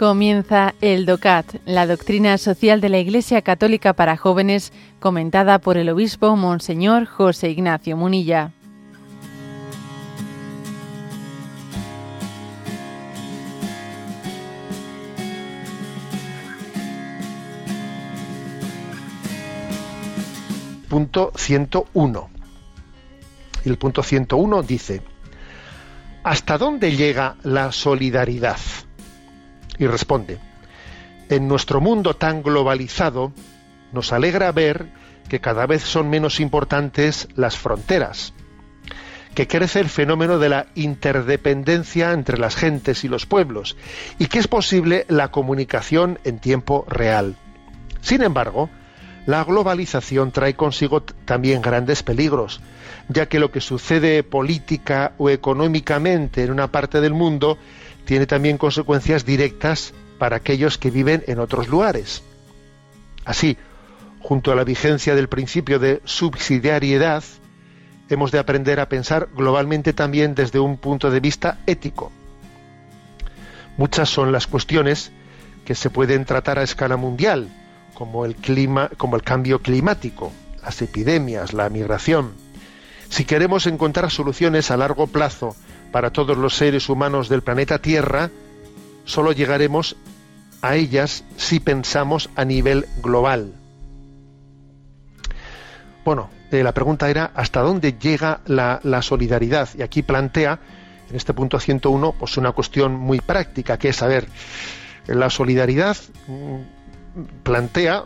Comienza el DOCAT, la doctrina social de la Iglesia Católica para jóvenes, comentada por el obispo Monseñor José Ignacio Munilla. Punto 101. Y el punto 101 dice, ¿hasta dónde llega la solidaridad? Y responde, en nuestro mundo tan globalizado, nos alegra ver que cada vez son menos importantes las fronteras, que crece el fenómeno de la interdependencia entre las gentes y los pueblos, y que es posible la comunicación en tiempo real. Sin embargo, la globalización trae consigo también grandes peligros, ya que lo que sucede política o económicamente en una parte del mundo tiene también consecuencias directas para aquellos que viven en otros lugares. Así, junto a la vigencia del principio de subsidiariedad, hemos de aprender a pensar globalmente también desde un punto de vista ético. Muchas son las cuestiones que se pueden tratar a escala mundial, como el como el cambio climático, las epidemias, la migración. Si queremos encontrar soluciones a largo plazo para todos los seres humanos del planeta Tierra, solo llegaremos a ellas si pensamos a nivel global. Bueno, eh, la pregunta era ¿hasta dónde llega la, solidaridad? Y aquí plantea, en este punto 101, pues una cuestión muy práctica, que es saber, la solidaridad mm, plantea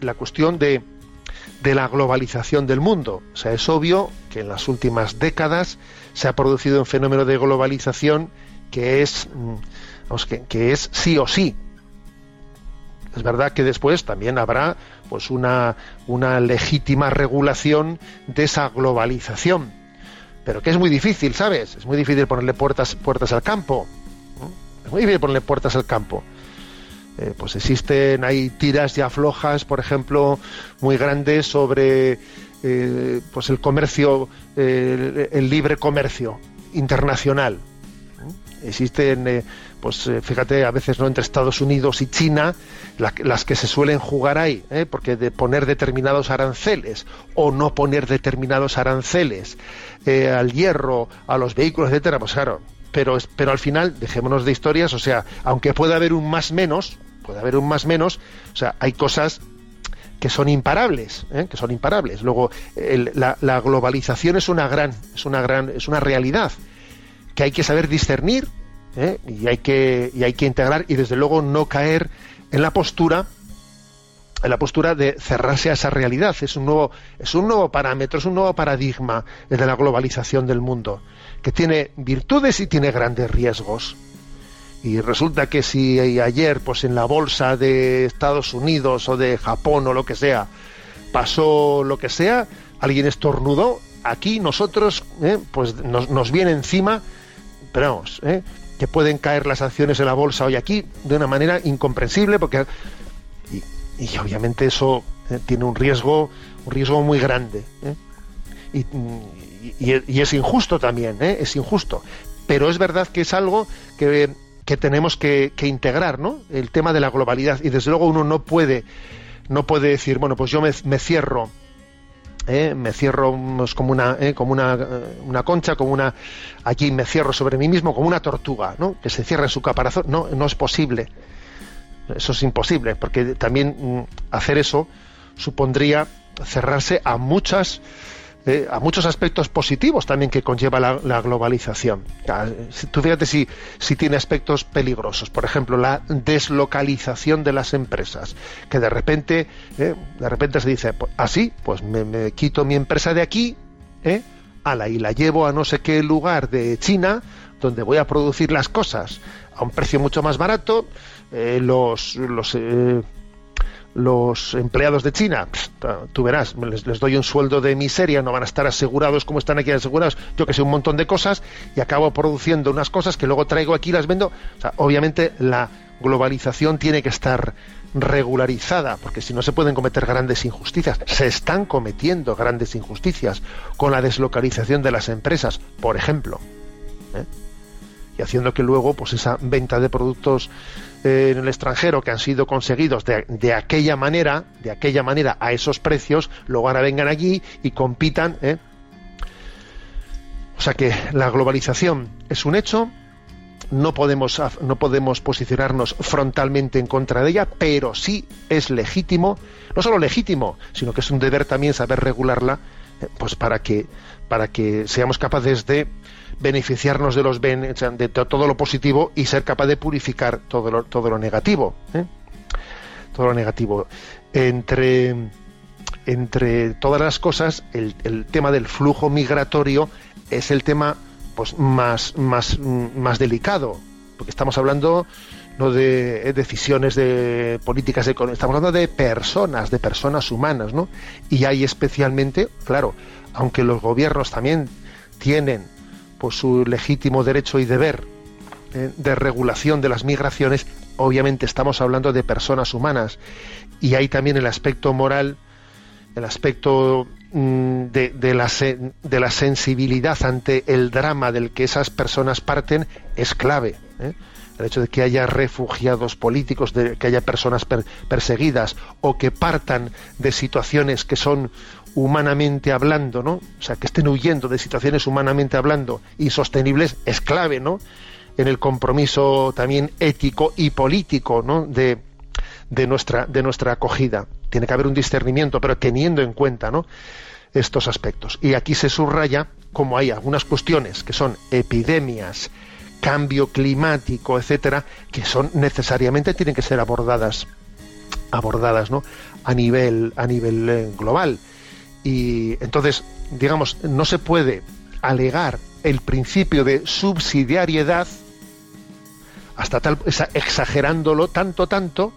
la cuestión de, de la globalización del mundo. O sea, es obvio que en las últimas décadas se ha producido un fenómeno de globalización que es, mm, que, es sí o sí. Es verdad que después también habrá pues una, una legítima regulación de esa globalización. Pero que es muy difícil, ¿sabes? Es muy difícil ponerle puertas, puertas al campo. Es muy difícil ponerle puertas al campo. Eh, pues existen, hay tiras ya flojas, por ejemplo, muy grandes sobre eh, pues el comercio, eh, el libre comercio internacional. Existen, eh, pues fíjate, a veces no entre Estados Unidos y China, las que se suelen jugar ahí, porque de poner determinados aranceles o no poner determinados aranceles al hierro, a los vehículos, etcétera, pues claro, pero, pero al final, dejémonos de historias, o sea, aunque pueda haber un más menos, puede haber un más menos, o sea, hay cosas que son imparables, ¿eh? que son imparables. Luego, la, globalización es una gran, es una gran, es una realidad que hay que saber discernir ¿eh? y hay que y hay que integrar y desde luego no caer en la postura en la postura de cerrarse a esa realidad. Es un nuevo, es un nuevo parámetro, es un nuevo paradigma de la globalización del mundo, que tiene virtudes y tiene grandes riesgos. Y resulta que si ayer, pues en la bolsa de Estados Unidos o de Japón o lo que sea, pasó lo que sea, alguien estornudó, aquí nosotros, eh, pues nos, viene encima, pero vamos, eh, que pueden caer las acciones en la bolsa hoy aquí de una manera incomprensible, porque y, obviamente eso eh, tiene un riesgo, un riesgo muy grande. Y, y, es injusto también, es injusto. Pero es verdad que es algo que que tenemos que, integrar, ¿no? El tema de la globalidad. Y desde luego uno no puede, no puede decir, bueno, pues yo me, cierro, ¿eh? me cierro pues, como una, ¿eh? como una, eh, una, concha, como una, aquí me cierro sobre mí mismo como una tortuga, ¿no? Que se cierra en su caparazón. No, no es posible. Eso es imposible, porque también mm, hacer eso supondría cerrarse a muchas eh, a muchos aspectos positivos también que conlleva la, globalización. Tú fíjate si, si tiene aspectos peligrosos, por ejemplo, la deslocalización de las empresas, que de repente, eh, de repente se dice, así, pues, pues me, quito mi empresa de aquí, ¿eh? Ala, y la llevo a no sé qué lugar de China, donde voy a producir las cosas a un precio mucho más barato, eh, los, los los empleados de China, tú verás, les, doy un sueldo de miseria, no van a estar asegurados como están aquí asegurados, yo que sé, un montón de cosas, y acabo produciendo unas cosas que luego traigo aquí y las vendo. obviamente la globalización tiene que estar regularizada, porque si no se pueden cometer grandes injusticias. Se están cometiendo grandes injusticias con la deslocalización de las empresas, por ejemplo. ¿eh? Haciendo que luego pues esa venta de productos eh, en el extranjero que han sido conseguidos de, aquella manera, de aquella manera a esos precios, luego ahora vengan aquí y compitan. ¿eh? O sea que la globalización es un hecho, no podemos, no podemos posicionarnos frontalmente en contra de ella, pero sí es legítimo, no solo legítimo, sino que es un deber también saber regularla, eh, pues para que, para que seamos capaces de beneficiarnos de los de todo lo positivo y ser capaz de purificar todo lo, todo lo negativo. ¿eh? Todo lo negativo. Entre, entre todas las cosas, el, el, tema del flujo migratorio es el tema pues, más, más, más delicado, porque estamos hablando no de decisiones de políticas estamos hablando de personas, de personas humanas, ¿no? Y hay especialmente, claro, aunque los gobiernos también tienen por su legítimo derecho y deber eh, de regulación de las migraciones, obviamente estamos hablando de personas humanas. Y hay también el aspecto moral, el aspecto mm, de, la, de, la, sensibilidad ante el drama del que esas personas parten es clave. ¿eh? El hecho de que haya refugiados políticos, de que haya personas perseguidas o que partan de situaciones que son humanamente hablando, ¿no? O sea, que estén huyendo de situaciones humanamente hablando insostenibles es clave, ¿no? En el compromiso también ético y político, ¿no? De, de nuestra de nuestra acogida. Tiene que haber un discernimiento, pero teniendo en cuenta, ¿no? estos aspectos. Y aquí se subraya como hay algunas cuestiones que son epidemias, cambio climático, etcétera, que son necesariamente tienen que ser abordadas abordadas, ¿no? a nivel a nivel eh, global y entonces, digamos, no se puede alegar el principio de subsidiariedad hasta tal exagerándolo tanto tanto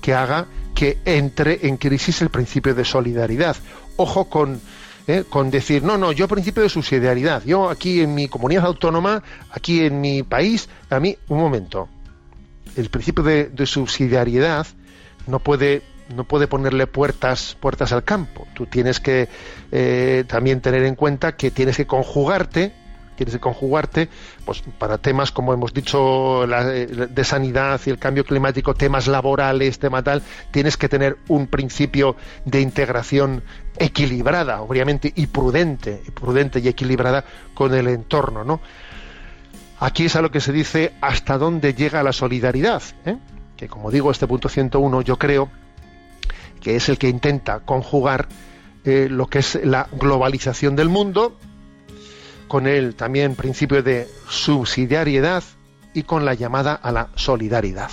que haga que entre en crisis el principio de solidaridad. Ojo con eh, con decir, no, no, yo principio de subsidiariedad, yo aquí en mi comunidad autónoma, aquí en mi país, a mí, un momento, el principio de subsidiariedad no puede no puede ponerle puertas, puertas al campo. Tú tienes que eh, también tener en cuenta que tienes que conjugarte, tienes que conjugarte, pues para temas como hemos dicho eh, de sanidad y el cambio climático, temas laborales, tema tal, tienes que tener un principio de integración equilibrada, obviamente, y prudente, prudente y equilibrada con el entorno, ¿no? Aquí es a lo que se dice hasta dónde llega la solidaridad, ¿eh? que como digo, este punto 101 yo creo que es el que intenta conjugar eh, lo que es la globalización del mundo, con el también principio de subsidiariedad y con la llamada a la solidaridad.